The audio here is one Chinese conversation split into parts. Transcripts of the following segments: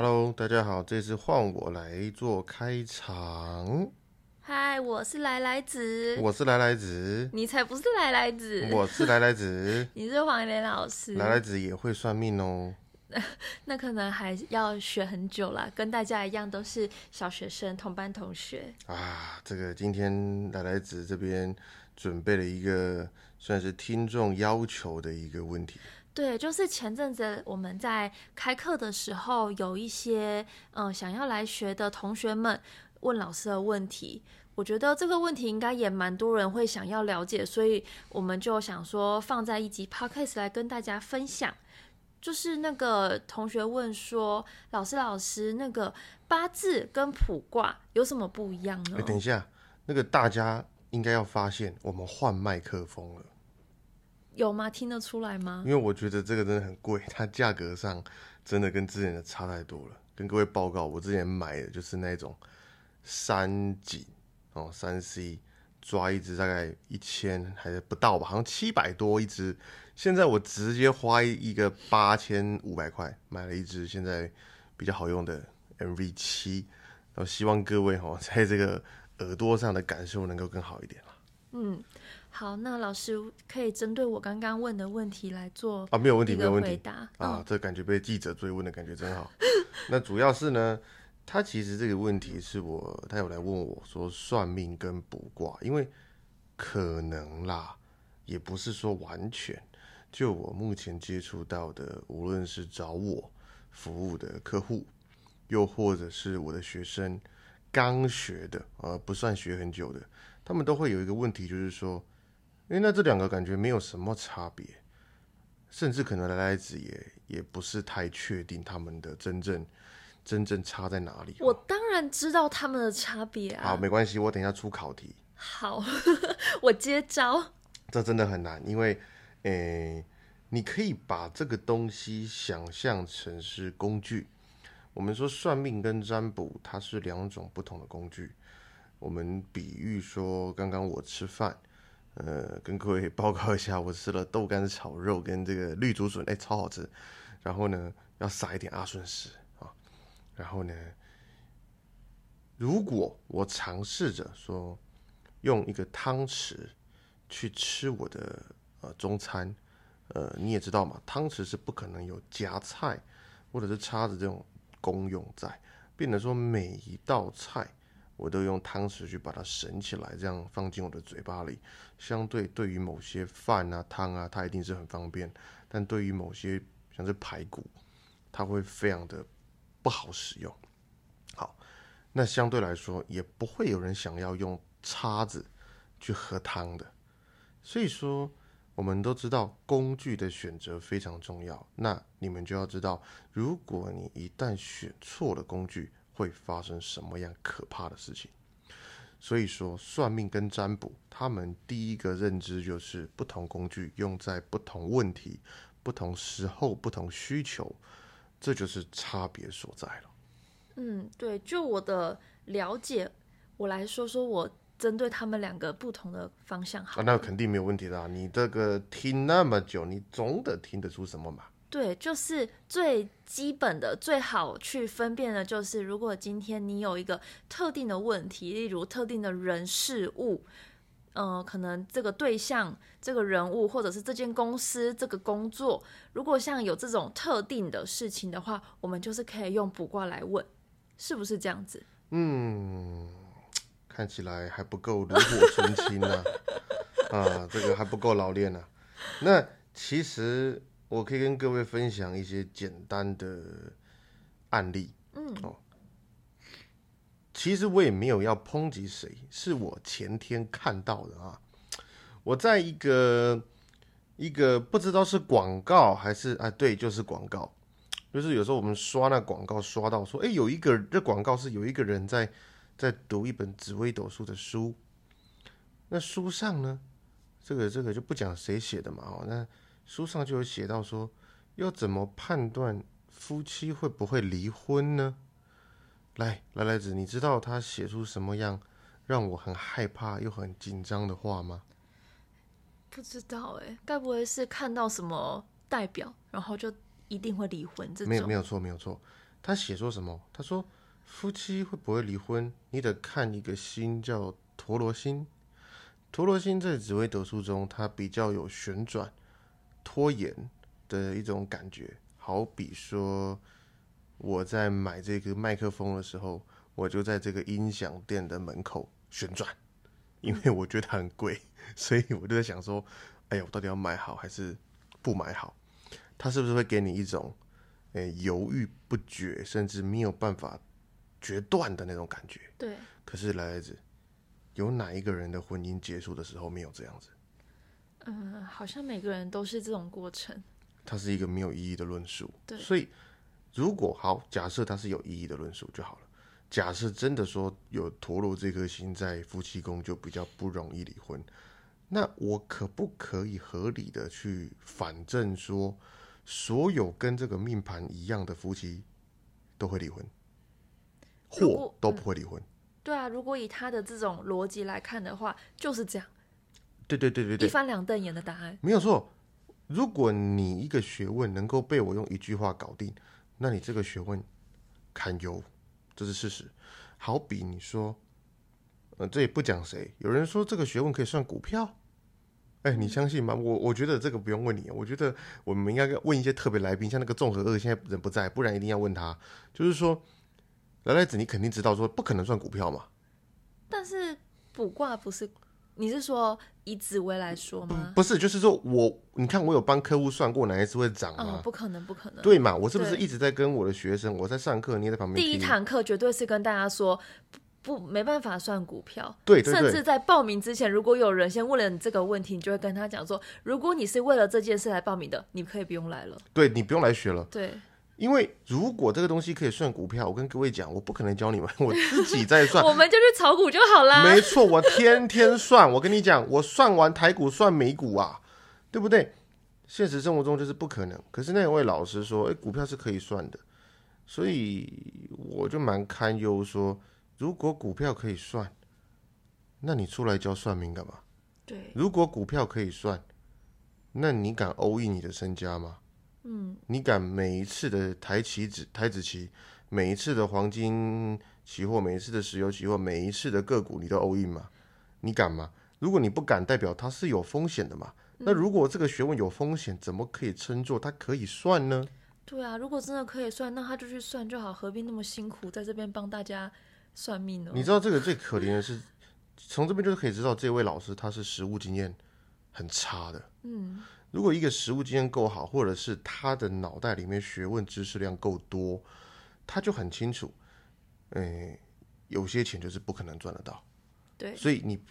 Hello，大家好，这次换我来做开场。嗨，我是来来子，我是来来子，你才不是来来子，我是来来子，你是黄连老师。来来子也会算命哦。那可能还要学很久啦，跟大家一样都是小学生，同班同学啊。这个今天来来子这边准备了一个算是听众要求的一个问题。对，就是前阵子我们在开课的时候，有一些嗯想要来学的同学们问老师的问题，我觉得这个问题应该也蛮多人会想要了解，所以我们就想说放在一集 podcast 来跟大家分享。就是那个同学问说：“老师，老师，那个八字跟卜卦有什么不一样呢？”哎，等一下，那个大家应该要发现我们换麦克风了。有吗？听得出来吗？因为我觉得这个真的很贵，它价格上真的跟之前的差太多了。跟各位报告，我之前买的就是那种三井哦，三 C 抓一只大概一千还是不到吧，好像七百多一只。现在我直接花一个八千五百块买了一只现在比较好用的 MV 七，然后希望各位哈在这个耳朵上的感受能够更好一点嗯。好，那老师可以针对我刚刚问的问题来做啊，没有问题，没有问题。回答啊，这感觉被记者追问的感觉真好。那主要是呢，他其实这个问题是我，他有来问我说算命跟卜卦，因为可能啦，也不是说完全。就我目前接触到的，无论是找我服务的客户，又或者是我的学生刚学的，呃，不算学很久的，他们都会有一个问题，就是说。哎，那这两个感觉没有什么差别，甚至可能来来子也也不是太确定他们的真正真正差在哪里。我当然知道他们的差别啊。好，没关系，我等一下出考题。好，我接招。这真的很难，因为诶，你可以把这个东西想象成是工具。我们说算命跟占卜，它是两种不同的工具。我们比喻说，刚刚我吃饭。呃，跟各位报告一下，我吃了豆干炒肉跟这个绿竹笋，哎，超好吃。然后呢，要撒一点阿顺石啊。然后呢，如果我尝试着说用一个汤匙去吃我的呃中餐，呃，你也知道嘛，汤匙是不可能有夹菜或者是叉子这种功用在，变得说每一道菜。我都用汤匙去把它盛起来，这样放进我的嘴巴里。相对对于某些饭啊、汤啊，它一定是很方便；但对于某些像是排骨，它会非常的不好使用。好，那相对来说也不会有人想要用叉子去喝汤的。所以说，我们都知道工具的选择非常重要。那你们就要知道，如果你一旦选错了工具，会发生什么样可怕的事情？所以说，算命跟占卜，他们第一个认知就是不同工具用在不同问题、不同时候、不同需求，这就是差别所在了。嗯，对，就我的了解，我来说说我针对他们两个不同的方向。好，那肯定没有问题的。你这个听那么久，你总得听得出什么嘛？对，就是最基本的、最好去分辨的，就是如果今天你有一个特定的问题，例如特定的人事物，呃，可能这个对象、这个人物，或者是这间公司、这个工作，如果像有这种特定的事情的话，我们就是可以用卜卦来问，是不是这样子？嗯，看起来还不够炉火纯青呢，啊，这个还不够老练呢。那其实。我可以跟各位分享一些简单的案例。嗯，哦，其实我也没有要抨击谁，是我前天看到的啊。我在一个一个不知道是广告还是啊，对，就是广告。就是有时候我们刷那广告，刷到说，哎，有一个这广告是有一个人在在读一本紫微斗数的书。那书上呢，这个这个就不讲谁写的嘛，哦，那。书上就有写到说，要怎么判断夫妻会不会离婚呢？来，来来子，你知道他写出什么样让我很害怕又很紧张的话吗？不知道哎，该不会是看到什么代表，然后就一定会离婚？这没有没有错没有错，他写说什么？他说夫妻会不会离婚，你得看一个星叫陀罗星。陀罗星在紫微斗数中，它比较有旋转、拖延的一种感觉。好比说，我在买这个麦克风的时候，我就在这个音响店的门口旋转，因为我觉得它很贵，所以我就在想说，哎呀，我到底要买好还是不买好？它是不是会给你一种，诶、犹豫不决，甚至没有办法决断的那种感觉？对，可是来来子，有哪一个人的婚姻结束的时候没有这样子？嗯，好像每个人都是这种过程。它是一个没有意义的论述。对所以如果好，假设它是有意义的论述就好了。假设真的说有陀螺这颗星在夫妻宫，就比较不容易离婚。那我可不可以合理的去反证说，所有跟这个命盘一样的夫妻都会离婚，或都不会离婚？对啊，如果以他的这种逻辑来看的话，就是这样对对对对对，一翻两瞪眼的答案。没有错。如果你一个学问能够被我用一句话搞定，那你这个学问堪忧，这是事实。好比你说，呃，这也不讲谁，有人说这个学问可以算股票，哎，你相信吗？我我觉得这个不用问你，我觉得我们应该问一些特别来宾，像那个综合二现在人不在，不然一定要问他，就是说，来来子，你肯定知道说不可能算股票嘛，但是卜卦不是，你是说以紫薇来说吗？不是，就是说我，你看我有帮客户算过哪一次会涨吗？哦，不可能，不可能。对嘛？我是不是一直在跟我的学生，我在上课，你也在旁边？第一堂课绝对是跟大家说。不，没办法算股票。对对对甚至在报名之前，如果有人先问了你这个问题，你就会跟他讲说：如果你是为了这件事来报名的，你可以不用来了。对你不用来学了，对，因为如果这个东西可以算股票，我跟各位讲，我不可能教你们，我自己在算。我们就去炒股就好啦。没错，我天天算。我跟你讲，我算完台股算美股啊，对不对？现实生活中就是不可能。可是那位老师说，哎，股票是可以算的，所以我就蛮堪忧说，如果股票可以算，那你出来教算命干嘛？对，如果股票可以算，那你敢欧印你的身家吗？嗯，你敢每一次的台期指、台子期，每一次的黄金期货，每一次的石油期货，每一次的个股，你都欧印吗？你敢吗？如果你不敢，代表它是有风险的嘛。那如果这个学问有风险，怎么可以称作它可以算呢？对啊，如果真的可以算，那他就去算就好，何必那么辛苦在这边帮大家算命呢？你知道这个最可怜的是，从这边就是可以知道这位老师他是实务经验很差的。嗯，如果一个实务经验够好，或者是他的脑袋里面学问知识量够多，他就很清楚，诶、有些钱就是不可能赚得到。对，所以你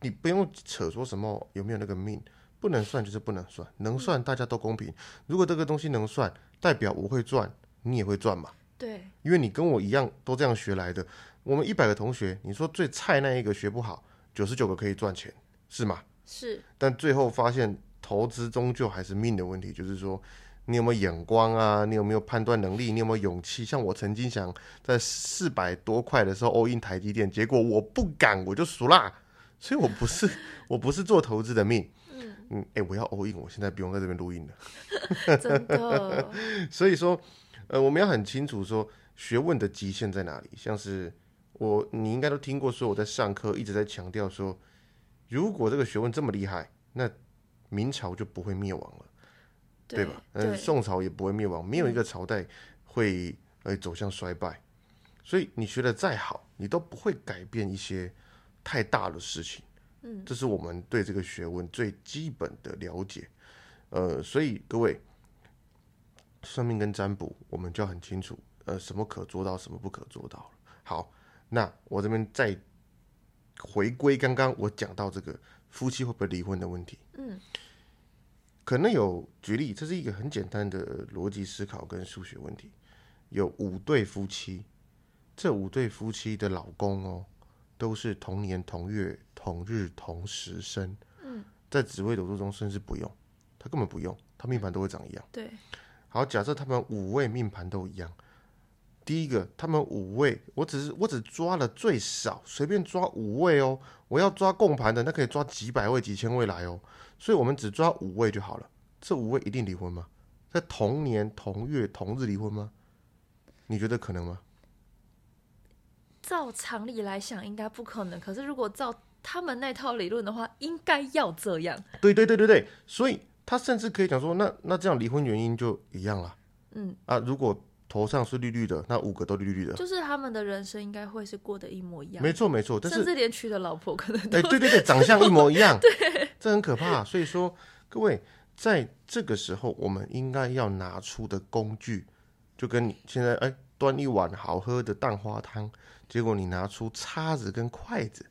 你不用扯说什么有没有那个命，不能算就是不能算，能算大家都公平。如果这个东西能算，代表我会赚，你也会赚嘛。对，因为你跟我一样都这样学来的。我们一百个同学，你说最菜那一个学不好，九十九个可以赚钱，是吗？是，但最后发现投资终究还是命的问题，就是说你有没有眼光啊，你有没有判断能力，你有没有勇气？像我曾经想在四百多块的时候 all in 台积电，结果我不敢，我就输啦。所以我不是 我不是做投资的命。嗯，哎、我要 all in，我现在不用在这边录音了。真的，所以说，呃，我们要很清楚说学问的极限在哪里。像是我，你应该都听过说我在上课一直在强调说，如果这个学问这么厉害，那明朝就不会灭亡了，对吧？嗯，宋朝也不会灭亡，没有一个朝代会呃走向衰败。所以你学的再好，你都不会改变一些太大的事情。嗯，这是我们对这个学问最基本的了解。呃，所以各位，算命跟占卜，我们就要很清楚，呃，什么可做到，什么不可做到了。好，那我这边再回归刚刚我讲到这个夫妻会不会离婚的问题。嗯，可能有举例，这是一个很简单的逻辑思考跟数学问题。有五对夫妻，这五对夫妻的老公哦，都是同年同月同日同时生。嗯，在紫微斗数中甚至不用，他根本不用，他命盘都会长一样。对，好，假设他们五位命盘都一样，第一个，他们五位，我只是我只抓了最少，随便抓五位哦。我要抓共盘的，那可以抓几百位、几千位来哦。所以我们只抓五位就好了。这五位一定离婚吗？在同年同月同日离婚吗？你觉得可能吗？照常理来想，应该不可能。可是如果照他们那套理论的话，应该要这样。对对对对对，所以他甚至可以讲说，那那这样离婚原因就一样了。嗯，啊，如果头上是绿绿的，那五个都绿绿的，就是他们的人生应该会是过得一模一样，没错没错。但是甚至连娶的老婆可能哎，都对对对，长相一模一样，对，这很可怕。所以说，各位在这个时候，我们应该要拿出的工具，就跟你现在哎端一碗好喝的蛋花汤，结果你拿出叉子跟筷子，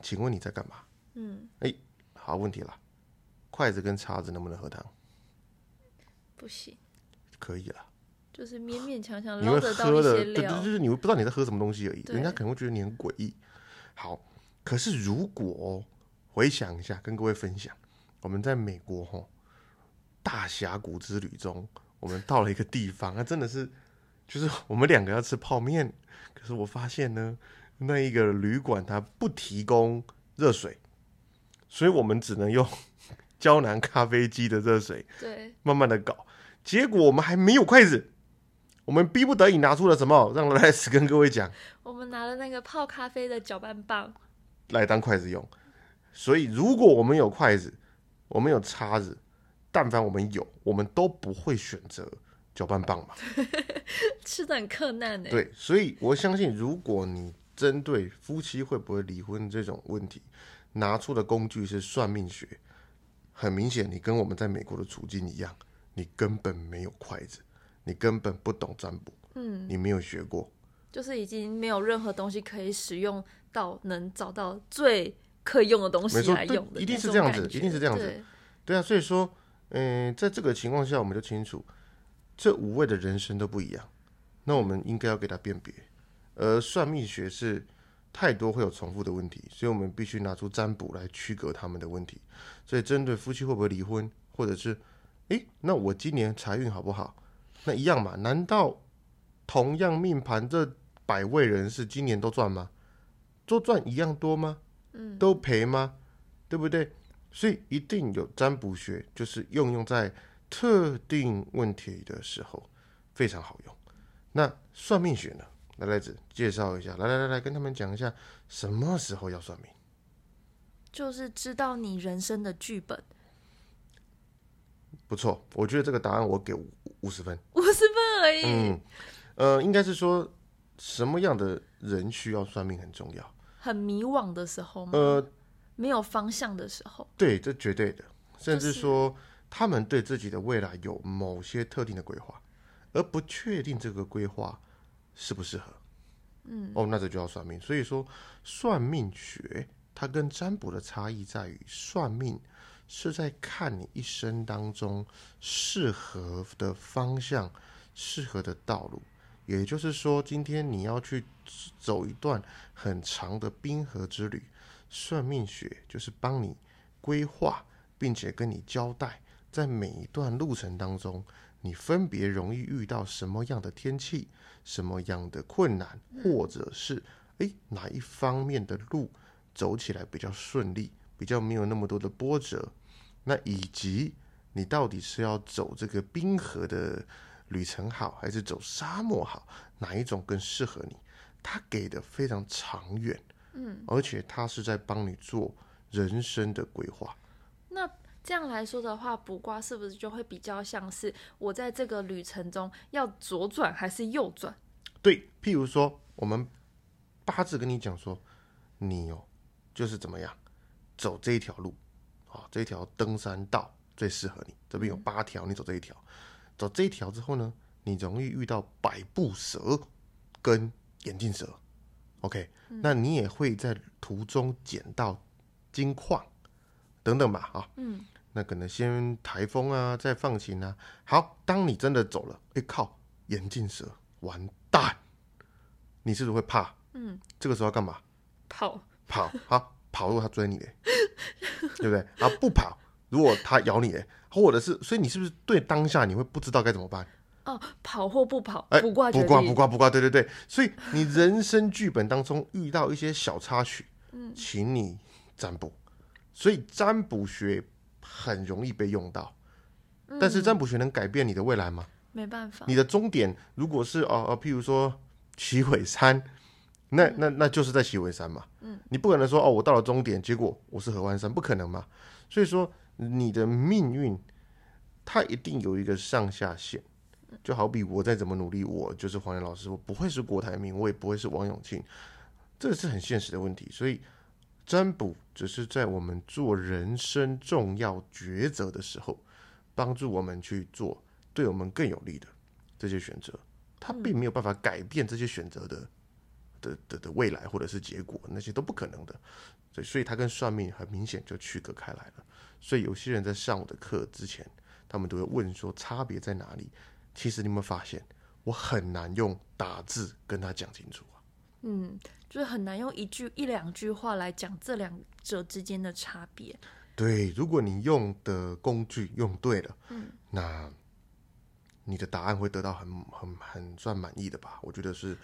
请问你在干嘛？嗯，哎好问题了，筷子跟叉子能不能喝汤？不行，可以了。就是勉勉强强你会捞得到喝的，对对，就。是你会不知道你在喝什么东西而已，人家可能会觉得你很诡异。好，可是如果回想一下，跟各位分享，我们在美国吼大峡谷之旅中，我们到了一个地方，那真的是就是我们两个要吃泡面，可是我发现呢，那一个旅馆它不提供热水，所以我们只能用 胶囊咖啡机的热水对，慢慢的搞，结果我们还没有筷子，我们逼不得已拿出了什么？让莱斯跟各位讲，我们拿了那个泡咖啡的搅拌棒，来当筷子用。所以如果我们有筷子，我们有叉子，但凡我们有，我们都不会选择搅拌棒嘛。吃的很困难呢。对，所以我相信，如果你针对夫妻会不会离婚这种问题，拿出的工具是算命学，很明显，你跟我们在美国的处境一样，你根本没有筷子，你根本不懂占卜，嗯，你没有学过，就是已经没有任何东西可以使用到能找到最可以用的东西来用的，一定是这样子一定是这样子对对啊，所以说，嗯、在这个情况下，我们就清楚，这五位的人生都不一样，那我们应该要给他辨别。而算命学是太多会有重复的问题，所以我们必须拿出占卜来区隔他们的问题。所以，针对夫妻会不会离婚，或者是，诶，那我今年财运好不好？那一样嘛？难道同样命盘这百位人士今年都赚吗？都赚一样多吗？嗯，都赔吗？对不对？所以一定有占卜学，就是用用在特定问题的时候非常好用。那算命学呢？来来子介绍一下，来来来来，跟他们讲一下什么时候要算命。就是知道你人生的剧本，不错，我觉得这个答案我给五五十分。五十分而已。嗯，呃，应该是说什么样的人需要算命很重要。很迷惘的时候吗？呃，没有方向的时候，对，这绝对的，甚至就是说他们对自己的未来有某些特定的规划，而不确定这个规划适不适合。嗯，哦，那这就要算命。所以说，算命学它跟占卜的差异在于，算命是在看你一生当中适合的方向、适合的道路。也就是说，今天你要去走一段很长的冰河之旅，算命学就是帮你规划，并且跟你交代，在每一段路程当中，你分别容易遇到什么样的天气、什么样的困难，或者是诶哪一方面的路走起来比较顺利，比较没有那么多的波折，那以及你到底是要走这个冰河的旅程好，还是走沙漠好，哪一种更适合你？他给的非常长远，嗯，而且他是在帮你做人生的规划。那这样来说的话，卜卦是不是就会比较像是我在这个旅程中要左转还是右转？对，譬如说，我们八字跟你讲说，你哦，就是怎么样走这一条路，啊、这一条登山道最适合你。这边有八条，你走这一条，走这一条之后呢，你容易遇到百步蛇跟眼镜蛇。OK，、那你也会在途中捡到金矿等等吧，啊，嗯，那可能先台风啊，再放晴啊。好，当你真的走了，哎靠，眼镜蛇，完蛋，你是不是会怕？嗯，这个时候要干嘛？跑，跑，好跑，如果它追你嘞，对不对？啊，不跑，如果它咬你嘞，或者是，所以你是不是对当下你会不知道该怎么办？哦，跑或不跑，哎，不挂，不挂，不挂，不挂，对对对。所以你人生剧本当中遇到一些小插曲，嗯，请你占卜。所以占卜学很容易被用到，但是占卜学能改变你的未来吗？没办法，你的终点如果是哦哦，譬如说旗尾山，那那那就是在旗尾山嘛。嗯，你不可能说哦，我到了终点，结果我是合欢山，不可能嘛。所以说，你的命运它一定有一个上下限。就好比我再怎么努力，我就是黄岩老师，我不会是郭台铭，我也不会是王永庆，这是很现实的问题。所以占卜只是在我们做人生重要抉择的时候，帮助我们去做对我们更有利的这些选择。它并没有办法改变这些选择的的的的未来或者是结果，那些都不可能的。所以，所以它跟算命很明显就区隔开来了。所以有些人在上我的课之前，他们都会问说差别在哪里？其实你有没有发现，我很难用打字跟他讲清楚啊。嗯，就是很难用一句一两句话来讲这两者之间的差别。对，如果你用的工具用对了，嗯，那你的答案会得到很很很算满意的吧？我觉得是，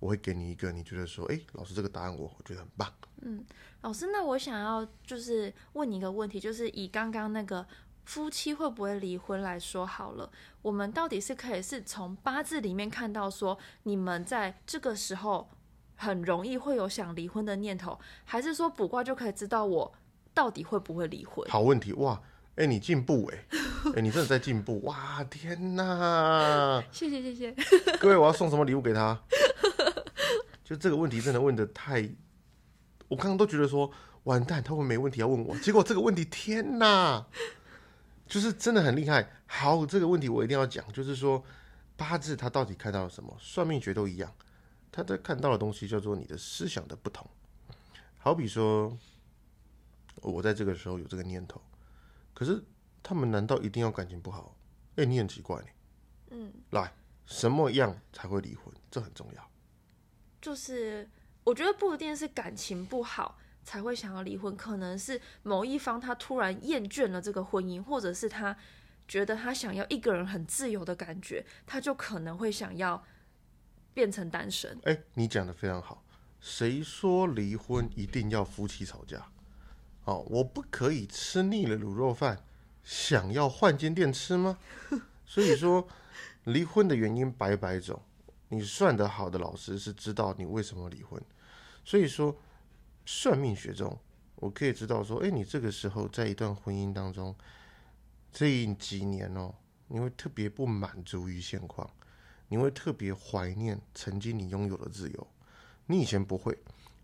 我会给你一个你觉得说，哎，老师这个答案我我觉得很棒。嗯，老师，那我想要就是问你一个问题，就是以刚刚那个。夫妻会不会离婚来说好了，我们到底是可以是从八字里面看到说你们在这个时候很容易会有想离婚的念头，还是说卜卦就可以知道我到底会不会离婚？好问题哇！哎，你进步哎，哎，你真的在进步哇！天哪！谢谢谢谢各位，我要送什么礼物给他？就这个问题真的问的太，我刚刚都觉得说完蛋，他会没问题要问我，结果这个问题天哪！就是真的很厉害。好，这个问题我一定要讲，就是说八字他到底看到了什么？算命学都一样，他在看到的东西叫做你的思想的不同。好比说，我在这个时候有这个念头，可是他们难道一定要感情不好？哎，你很奇怪，嗯，来，什么样才会离婚？这很重要。就是我觉得不一定是感情不好。才会想要离婚，可能是某一方他突然厌倦了这个婚姻，或者是他觉得他想要一个人很自由的感觉，他就可能会想要变成单身。哎，你讲的非常好。谁说离婚一定要夫妻吵架？哦，我不可以吃腻了卤肉饭，想要换间店吃吗？所以说，离婚的原因百百种。你算得好的老师是知道你为什么离婚。所以说。算命学中，我可以知道说，哎，你这个时候在一段婚姻当中，这几年哦，你会特别不满足于现况，你会特别怀念曾经你拥有的自由，你以前不会。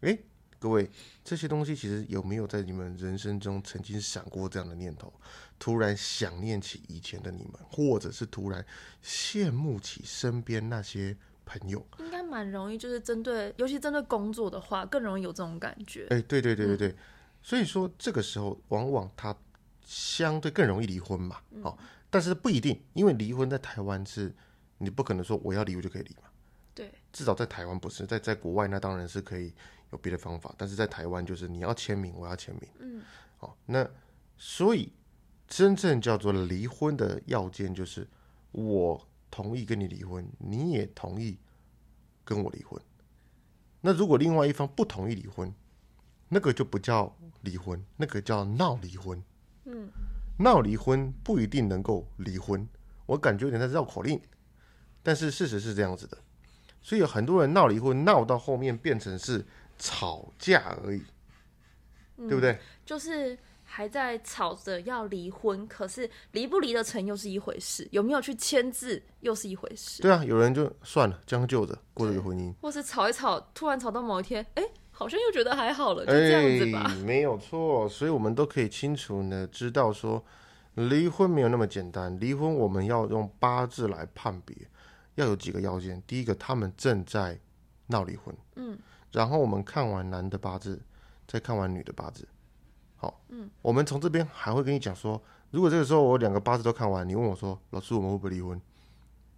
哎，各位，这些东西其实有没有在你们人生中曾经闪过这样的念头？突然想念起以前的你们，或者是突然羡慕起身边那些。朋友应该蛮容易，就是针对，尤其针对工作的话，更容易有这种感觉。哎，对对对对对，所以说这个时候往往他相对更容易离婚嘛。哦，但是不一定，因为离婚在台湾是，你不可能说我要离我就可以离嘛。对，至少在台湾不是，在在国外那当然是可以有别的方法，但是在台湾就是你要签名，我要签名。嗯，好，那所以真正叫做离婚的要件就是我。同意跟你离婚，你也同意跟我离婚。那如果另外一方不同意离婚，那个就不叫离婚，那个叫闹离婚。嗯，闹离婚不一定能够离婚，我感觉有点在绕口令。但是事实是这样子的，所以有很多人闹离婚，闹到后面变成是吵架而已，对不对？就是。还在吵着要离婚，可是离不离得成又是一回事，有没有去签字又是一回事。对啊，有人就算了，将就着过这个婚姻，或是吵一吵，突然吵到某一天，哎，好像又觉得还好了，就这样子吧。没有错，所以我们都可以清楚的知道说，离婚没有那么简单。离婚我们要用八字来判别，要有几个要件。第一个，他们正在闹离婚，嗯，然后我们看完男的八字，再看完女的八字。好，嗯，我们从这边还会跟你讲说，如果这个时候我两个八字都看完，你问我说，老师我们会不会离婚？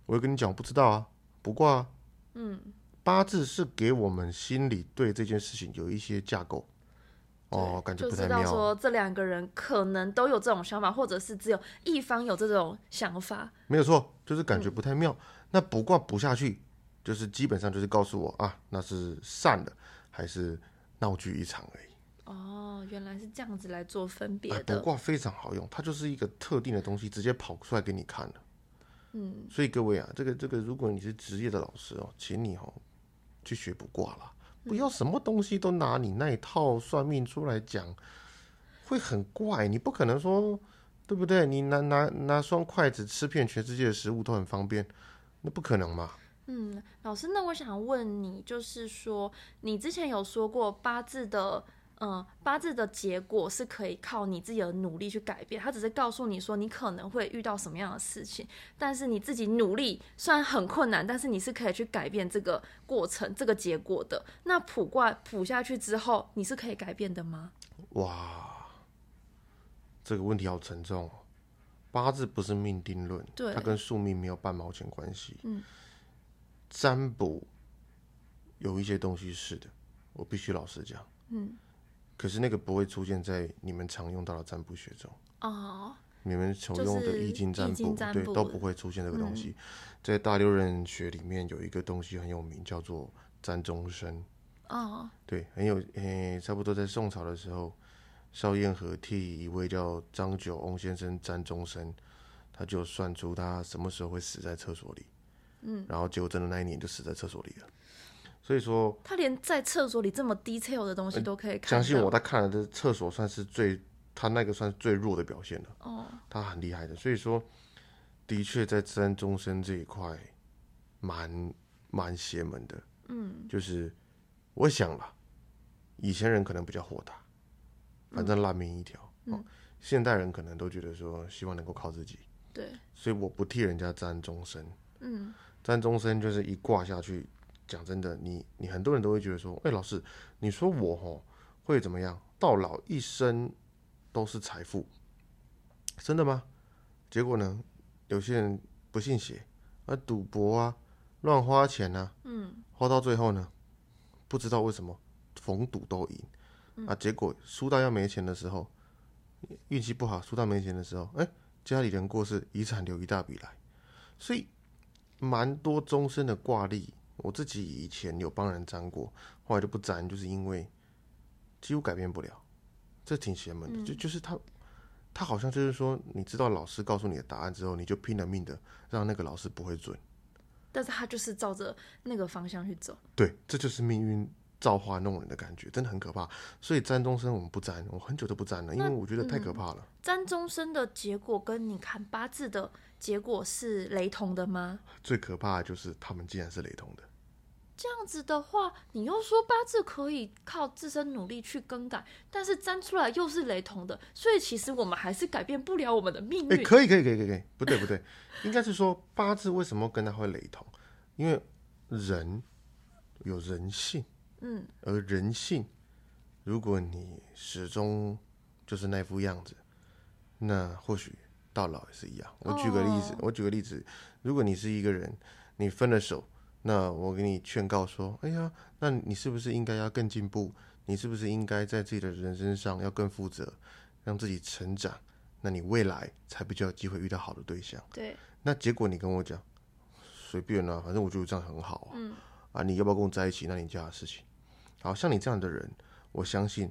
我会跟你讲，不知道啊，不挂啊，嗯，八字是给我们心里对这件事情有一些架构，哦，感觉不太妙。说这两个人可能都有这种想法，或者是只有一方有这种想法，没有错，就是感觉不太妙。那不卦不下去，就是基本上就是告诉我啊，那是散了还是闹剧一场而已。哦，原来是这样子来做分别的。卜卦非常好用，它就是一个特定的东西，直接跑出来给你看了。嗯，所以各位啊，这个这个，如果你是职业的老师哦，请你哦去学卜卦啦，不要什么东西都拿你那一套算命出来讲，会很怪。你不可能说，对不对？你拿拿拿双筷子吃遍全世界的食物都很方便，那不可能嘛。嗯，老师，那我想问你，就是说，你之前有说过八字的，嗯，八字的结果是可以靠你自己的努力去改变，他只是告诉你说你可能会遇到什么样的事情，但是你自己努力虽然很困难，但是你是可以去改变这个过程、这个结果的。那卜卦卜下去之后，你是可以改变的吗？哇，这个问题好沉重哦。八字不是命定论，对它跟宿命没有半毛钱关系。嗯，占卜有一些东西是的，我必须老实讲。嗯，可是那个不会出现在你们常用到的占卜学中，哦，你们常用的易经占卜，对，占卜。嗯都不会出现这个东西。在大六壬学里面有一个东西很有名，叫做占终身。哦，对，很有诶、差不多在宋朝的时候，邵彦和替一位叫张九翁先生占终身，他就算出他什么时候会死在厕所里，嗯，然后结果真的那一年就死在厕所里了。所以说，他连在厕所里这么 detail 的东西都可以看到。相信我，他看了的厕所算是最，他那个算是最弱的表现了，哦，他很厉害的。所以说，的确在占终身这一块，蛮蛮邪门的。嗯，就是我想了，以前人可能比较豁达，反正烂命一条。哦，现代人可能都觉得说，希望能够靠自己，对，所以我不替人家占终身。嗯，占终身就是一挂下去，讲真的，你你很多人都会觉得说，哎、老师，你说我吼会怎么样？到老一生都是财富，真的吗？结果呢，有些人不信邪，啊，赌博啊，乱花钱啊，嗯，花到最后呢，不知道为什么逢赌都赢，啊，结果输到要没钱的时候，运气不好，输到没钱的时候，哎、家里人过世，遗产留一大笔来，所以蛮多终身的挂历，我自己以前有帮人粘过，后来就不粘，就是因为几乎改变不了，这挺邪门的。就就是他，他好像就是说，你知道老师告诉你的答案之后，你就拼了命的让那个老师不会准。但是他就是照着那个方向去走。对，这就是命运造化弄人的感觉，真的很可怕。所以占终身我们不占，我很久都不占了，因为我觉得太可怕了。占终身的结果跟你看八字的结果是雷同的吗？最可怕的就是他们竟然是雷同的。这样子的话，你又说八字可以靠自身努力去更改，但是占出来又是雷同的，所以其实我们还是改变不了我们的命哎、运。可以，可以，可以，可以，可以，不对，不对，应该是说八字为什么跟它会雷同？因为人有人性，嗯，而人性，如果你始终就是那副样子，那或许到老也是一样。我举个例子，哦我举个例子，如果你是一个人，你分了手，那我给你劝告说，哎呀，那你是不是应该要更进步？你是不是应该在自己的人生上要更负责，让自己成长？那你未来才比较有机会遇到好的对象。对，那结果你跟我讲，随便啦、反正我觉得这样很好啊。嗯啊，你要不要跟我在一起？那你家的事情。好像你这样的人，我相信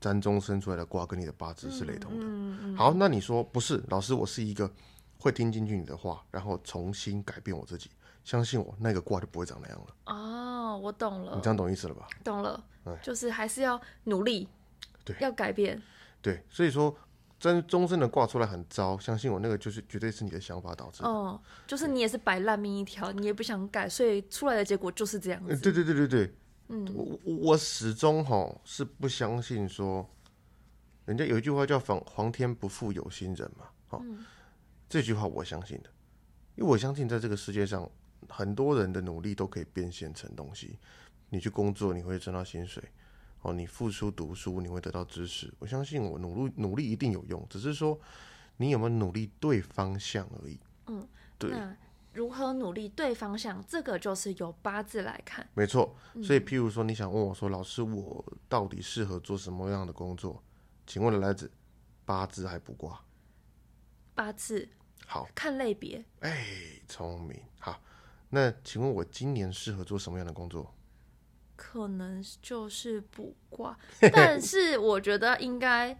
占中生出来的卦跟你的八字是雷同的。嗯嗯，好，那你说不是？老师，我是一个会听进去你的话，然后重新改变我自己，相信我，那个卦就不会长那样了。哦，我懂了你这，样懂意思了吧？懂了哎，就是还是要努力，对要改变。对，所以说真终身的卦出来很糟，相信我，那个就是绝对是你的想法导致的。哦，就是你也是摆烂命一条，你也不想改，所以出来的结果就是这样呃，子。对对对对对，嗯我我我始终哈是不相信说，人家有一句话叫“皇皇天不负有心人”嘛，哦，这句话我相信的，因为我相信在这个世界上，很多人的努力都可以变现成东西。你去工作，你会挣到薪水，哦，你付出读书，你会得到知识。我相信我努力努力一定有用，只是说你有没有努力对方向而已。嗯，对，那如何努力对方向，这个就是由八字来看。没错，所以譬如说，你想问我说，老师，我到底适合做什么样的工作？请问来自八字还卜卦？八字好，看类别，哎，聪明。好，那请问我今年适合做什么样的工作？可能就是卜卦，但是我觉得应该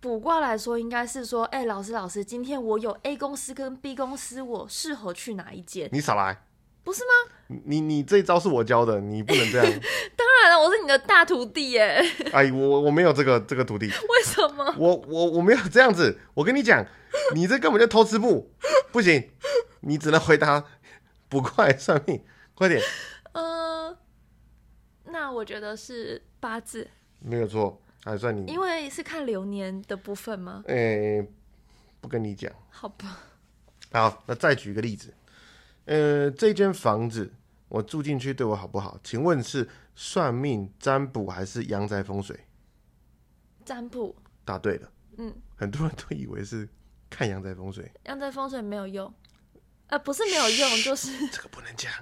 卜卦来说，应该是说，哎、老师老师，今天我有 A 公司跟 B 公司，我适合去哪一间？你少来，不是吗？你你这一招是我教的，你不能这样。当然了，我是你的大徒弟耶，哎，我我没有这个这个徒弟，为什么？我我我没有这样子。我跟你讲，你这根本就偷吃布，不行，你只能回答卜卦来算命，快点，呃，那我觉得是八字，没有错，还算你。因为是看流年的部分吗？哎，不跟你讲。好吧，好，那再举一个例子，呃，这间房子我住进去对我好不好？请问是算命、占卜还是阳宅风水？占卜，答对了，嗯，很多人都以为是看阳宅风水，阳宅风水没有用，呃，不是没有用，就是这个不能讲，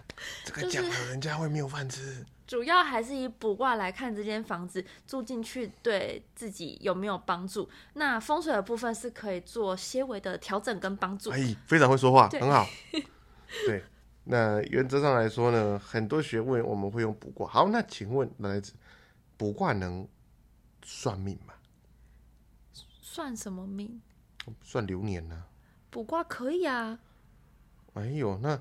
这个讲了人家会没有饭吃。主要还是以卜卦来看这间房子住进去对自己有没有帮助。那风水的部分是可以做些微的调整跟帮助。哎，非常会说话，很好。对，那原则上来说呢，很多学问我们会用卜卦。好，那请问来子，卜卦能算命吗？算什么命？算流年呢、卜卦可以啊，哎呦，那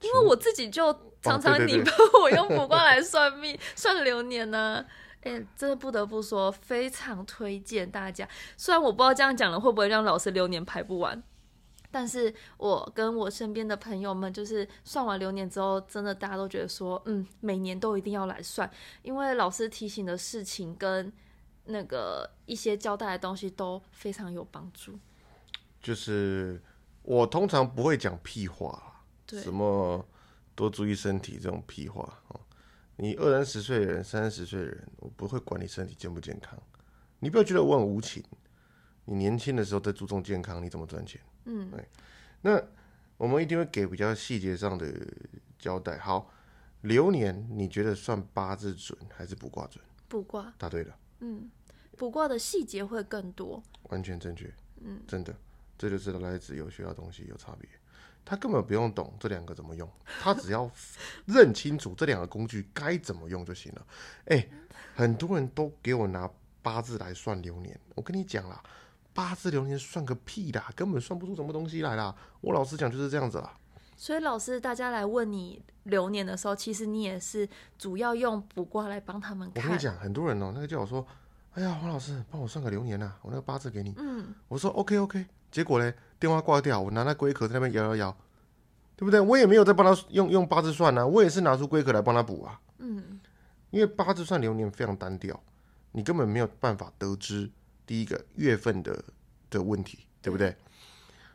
因为我自己就常常你 帮我用卜卦来算命、算流年呢、哎、真的不得不说，非常推荐大家。虽然我不知道这样讲了会不会让老师流年排不完，但是我跟我身边的朋友们，就是算完流年之后，真的大家都觉得说，嗯，每年都一定要来算，因为老师提醒的事情跟那个一些交代的东西都非常有帮助。就是我通常不会讲屁话什么多注意身体这种屁话哦。你二三十岁的人、三十岁的人，我不会管你身体健不健康。你不要觉得我很无情。你年轻的时候在注重健康，你怎么赚钱？嗯，那我们一定会给比较细节上的交代。好，流年你觉得算八字准还是卜卦准？卜卦，答对了，嗯，卜卦的细节会更多。完全正确。嗯，真的，这就是来自有学到东西有差别。他根本不用懂这两个怎么用，他只要认清楚这两个工具该怎么用就行了。哎、很多人都给我拿八字来算流年，我跟你讲啦，八字流年算个屁啦，根本算不出什么东西来啦。我老实讲就是这样子啦。所以老师，大家来问你流年的时候，其实你也是主要用卜卦来帮他们看。我跟你讲，很多人哦、那个叫我说，哎呀，黄老师帮我算个流年呐、我那个八字给你。嗯，我说 OK OK，结果嘞电话挂掉，我拿那龟壳在那边摇摇摇，对不对？我也没有在帮他用用八字算啊，我也是拿出龟壳来帮他补啊。嗯，因为八字算流年非常单调，你根本没有办法得知第一个月份的的问题，对不对？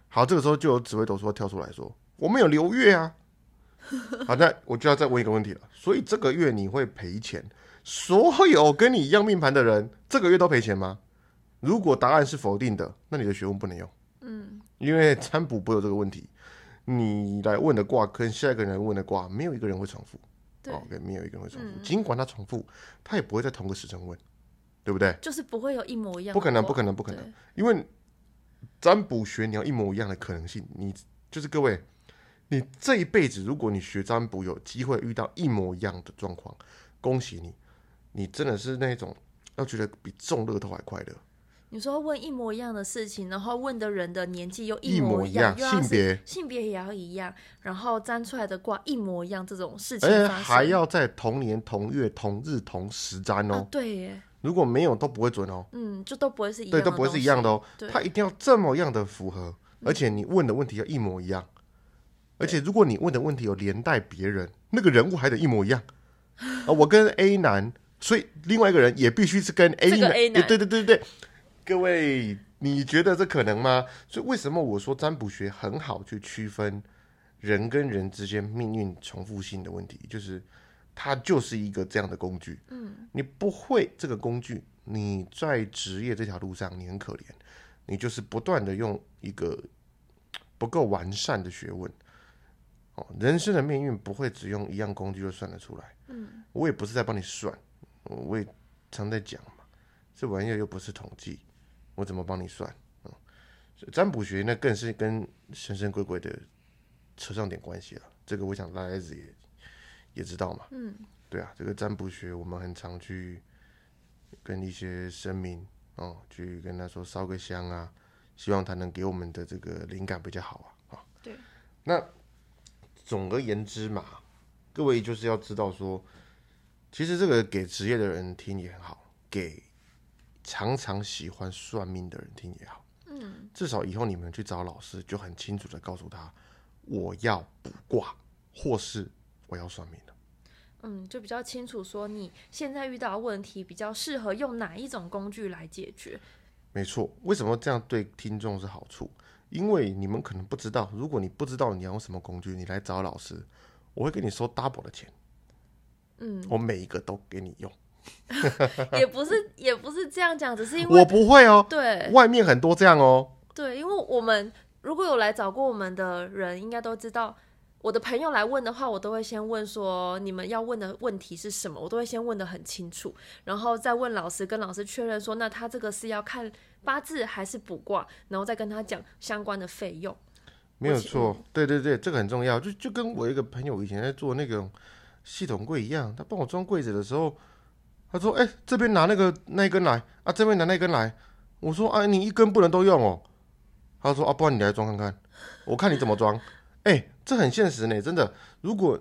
好，这个时候就有紫微斗数跳出来说，我们有流月啊。好，那我就要再问一个问题了，所以这个月你会赔钱？所有跟你一样命盘的人，这个月都赔钱吗？如果答案是否定的，那你的学问不能用。嗯，因为占卜不会有这个问题，你来问的卦跟下一个人来问的卦，没有一个人会重复。对，哦，对，没有一个人会重复。尽管他重复，他也不会在同个时辰问，对不对？就是不会有一模一样。不可能，不可能，不可能。因为占卜学你要一模一样的可能性，你就是各位，你这一辈子如果你学占卜有机会遇到一模一样的状况，恭喜你，你真的是那种要觉得比中乐透还快乐。你说问一模一样的事情，然后问的人的年纪又一模样，模一样性别性别也要一样，然后占出来的卦一模一样，这种事情而且还要在同年同月同日同时占哦，啊，对耶，如果没有都不会准哦。嗯，就都不会是一样对，的，都不会是一样的。哦。对它一定要这么样的符合，而且你问的问题要一模一样，而且如果你问的问题有连带别人，那个人物还得一模一样。啊，我跟 A 男，所以另外一个人也必须是跟。A 男对对对对对，各位，你觉得这可能吗？所以为什么我说占卜学很好去区分人跟人之间命运重复性的问题，就是它就是一个这样的工具。嗯，你不会这个工具，你在职业这条路上你很可怜，你就是不断的用一个不够完善的学问。哦，人生的命运不会只用一样工具就算得出来。嗯，我也不是在帮你算，我也常在讲嘛，这玩意儿又不是统计，我怎么帮你算？嗯，占卜学那更是跟神神鬼鬼的扯上点关系了。这个我想大家也也知道嘛。嗯，对啊，这个占卜学我们很常去跟一些神明哦，去跟他说烧个香啊，希望他能给我们的这个灵感比较好啊。啊，对。那总而言之嘛，各位就是要知道说，其实这个给职业的人听也很好，给常常喜欢算命的人听也好。嗯，至少以后你们去找老师，就很清楚的告诉他，我要卜卦，或是我要算命的。嗯，就比较清楚说你现在遇到的问题比较适合用哪一种工具来解决。没错，为什么这样对听众是好处？因为你们可能不知道，如果你不知道你要用什么工具，你来找老师，我会给你收 double 的钱。嗯，我每一个都给你用。也不是也不是这样讲，只是因为我不会哦。对外面很多这样哦。对，因为我们如果有来找过我们的人，应该都知道，我的朋友来问的话，我都会先问说你们要问的问题是什么，我都会先问的很清楚，然后再问老师，跟老师确认说，那他这个是要看八字还是卜卦，然后再跟他讲相关的费用。没有错，对对对，这个很重要。就就跟我一个朋友以前在做那个系统柜一样，他帮我装柜子的时候，他说：“哎、这边拿那个那一根来啊，这边拿那根来。”我说：“啊，你一根不能都用哦。”他说：“啊，不然你来装看看，我看你怎么装。”哎，这很现实呢，真的。如果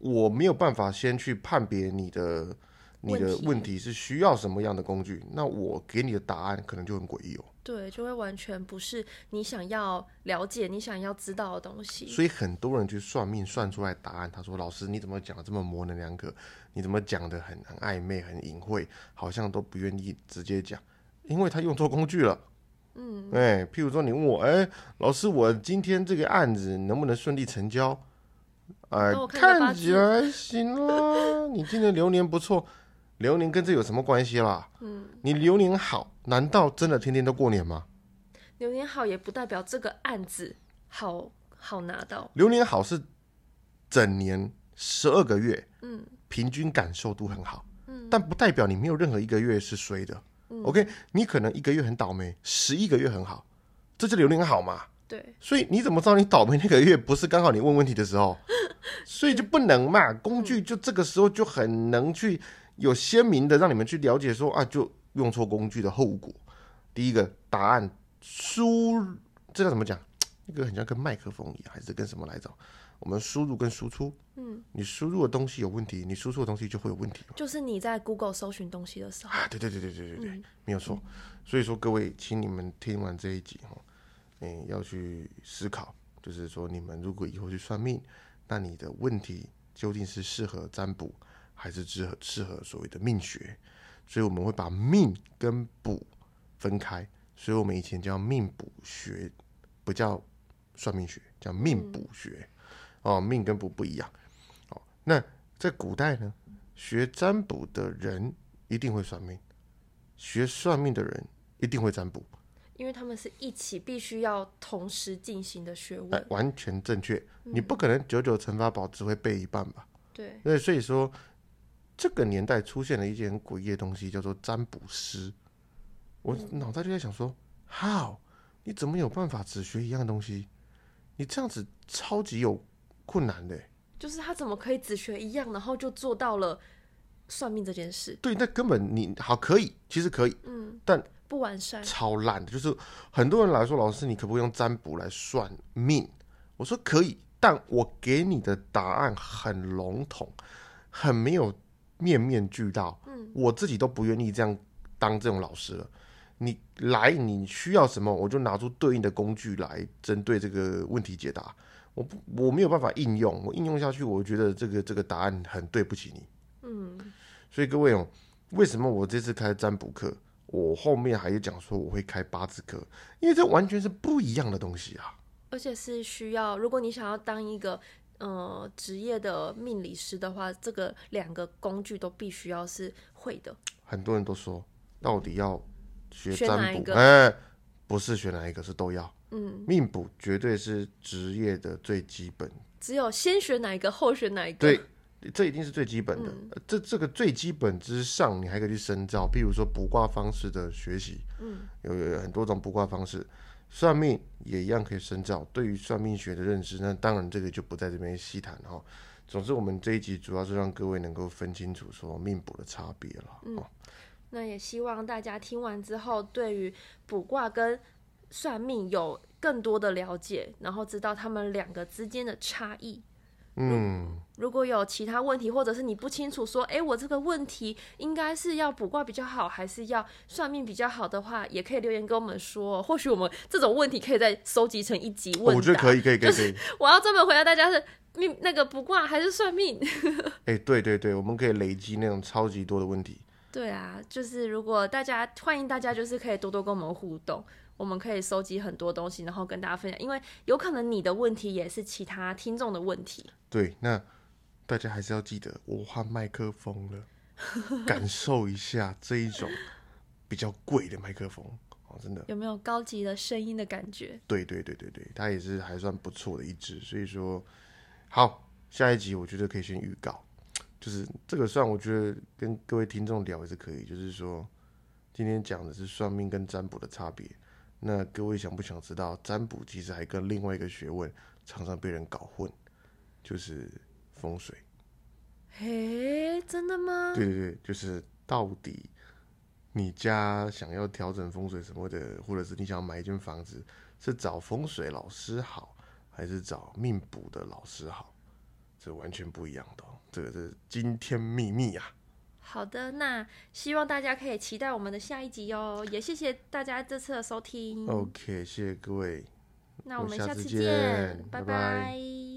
我没有办法先去判别你的你的问题是需要什么样的工具，那我给你的答案可能就很诡异哦。对，就会完全不是你想要了解、你想要知道的东西。所以很多人去算命，算出来答案，他说：“老师，你怎么讲的这么模棱两可？你怎么讲的很很暧昧、很隐晦，好像都不愿意直接讲，因为他用错工具了。”嗯，哎，譬如说你问我，哎，老师，我今天这个案子能不能顺利成交？哎、看起来行啦。你今年流年不错，流年跟这有什么关系啦？嗯，你流年好，难道真的天天都过年吗？流年好也不代表这个案子好好拿到。流年好是整年十二个月，嗯平均感受度很好，嗯但不代表你没有任何一个月是衰的。嗯 OK，你可能一个月很倒霉，十一个月很好，这就流年好嘛？对，所以你怎么知道你倒霉那个月不是刚好你问问题的时候？所以就不能嘛，工具就这个时候就很能去有鲜明的让你们去了解说啊，就用错工具的后果。第一个答案输，这叫怎么讲？那个很像跟麦克风一样，还是跟什么来着？我们输入跟输出，嗯，你输入的东西有问题，你输出的东西就会有问题就是你在 Google 搜寻东西的时候，啊！对对对对对对对，嗯没有错。所以说各位，请你们听完这一集哈，嗯，要去思考，就是说你们如果以后去算命，那你的问题究竟是适合占卜，还是适合适合所谓的命学？所以我们会把命跟卜分开，所以我们以前叫命卜学，不叫算命学，叫命卜学。哦，命跟卜不一样。哦，那在古代呢，学占卜的人一定会算命，学算命的人一定会占卜，因为他们是一起必须要同时进行的学哎问，，完全正确。你不可能九九乘法宝只会背一半吧？对，对，所以说这个年代出现了一件很诡异的东西，叫做占卜师。我脑袋就在想说，How？你怎么有办法只学一样东西？你这样子超级有困难的欸。就是他怎么可以只学一样，然后就做到了算命这件事？对，那根本你好可以，其实可以，嗯，但不完善，超烂的。就是很多人来说，老师，你可不可以用占卜来算命？我说可以，但我给你的答案很笼统，很没有面面俱到。嗯，我自己都不愿意这样当这种老师了。你来，你需要什么，我就拿出对应的工具来针对这个问题解答。我不，我没有办法应用，我应用下去，我觉得这个这个答案很对不起你。嗯，所以各位哦，为什么我这次开占卜课，我后面还有讲说我会开八字课，因为这完全是不一样的东西啊。而且是需要，如果你想要当一个呃职业的命理师的话，这个两个工具都必须要是会的。很多人都说，到底要学哪占卜？一个哎，不是选哪一个，是都要。嗯，命卜绝对是职业的最基本，只有先选哪一个，后选哪一个。对，这一定是最基本的。这这个最基本之上，你还可以去深造，譬如说卜卦方式的学习，嗯，有有很多种卜卦方式，算命也一样可以深造。对于算命学的认识，那当然这个就不在这边细谈哈。总之，我们这一集主要是让各位能够分清楚说命卜的差别了。嗯哦，那也希望大家听完之后，对于卜卦跟算命有更多的了解，然后知道他们两个之间的差异。嗯，如果有其他问题，或者是你不清楚说，哎，我这个问题应该是要卜卦比较好，还是要算命比较好的话，也可以留言跟我们说。或许我们这种问题可以再收集成一集问答。我觉得可以，可以，可以，可以。我要专门回答大家是命那个卜卦还是算命？哎，对对对，我们可以累积那种超级多的问题。对啊，就是如果大家欢迎大家，就是可以多多跟我们互动。我们可以收集很多东西，然后跟大家分享，因为有可能你的问题也是其他听众的问题。对，那大家还是要记得，我换麦克风了，感受一下这一种比较贵的麦克风哦，真的有没有高级的声音的感觉？对对对对对，它也是还算不错的一支，所以说好，下一集我觉得可以先预告，就是这个算我觉得跟各位听众聊也是可以，就是说今天讲的是算命跟占卜的差别。那各位想不想知道，占卜其实还跟另外一个学问常常被人搞混，就是风水。嘿，真的吗？对对对，就是到底你家想要调整风水什么的，或者是你想要买一间房子，是找风水老师好，还是找命卜的老师好？这完全不一样的，这个是惊天秘密啊！好的，那希望大家可以期待我们的下一集哦。也谢谢大家这次的收听。OK，谢谢各位。那我们下次见，拜拜。